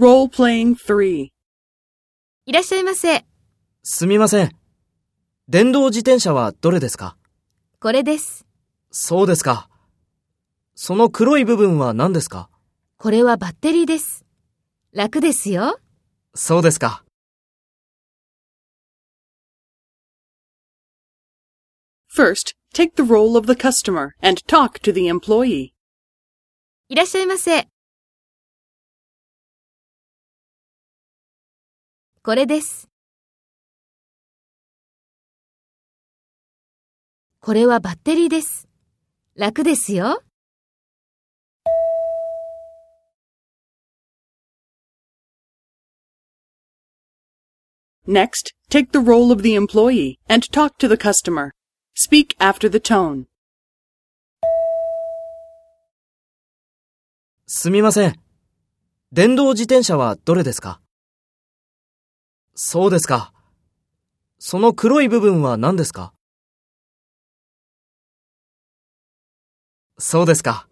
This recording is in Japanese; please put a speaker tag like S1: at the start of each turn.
S1: Role playing 3.
S2: いらっしゃいませ。
S3: すみません。電動自転車はどれですか？
S2: これです。
S3: そうですか。その黒い部分は何ですか？
S2: これはバッテリーです。楽ですよ。
S3: そうですか。
S1: First, take the role of the customer and talk to the employee.
S2: いらっしゃいませ。これです。これはバッテリーです。楽ですよ。
S1: Next, take the role of the employee and talk to the customer. Speak after the tone.
S3: すみません。電動自転車はどれですかそうですか。その黒い部分は何ですか？そうですか。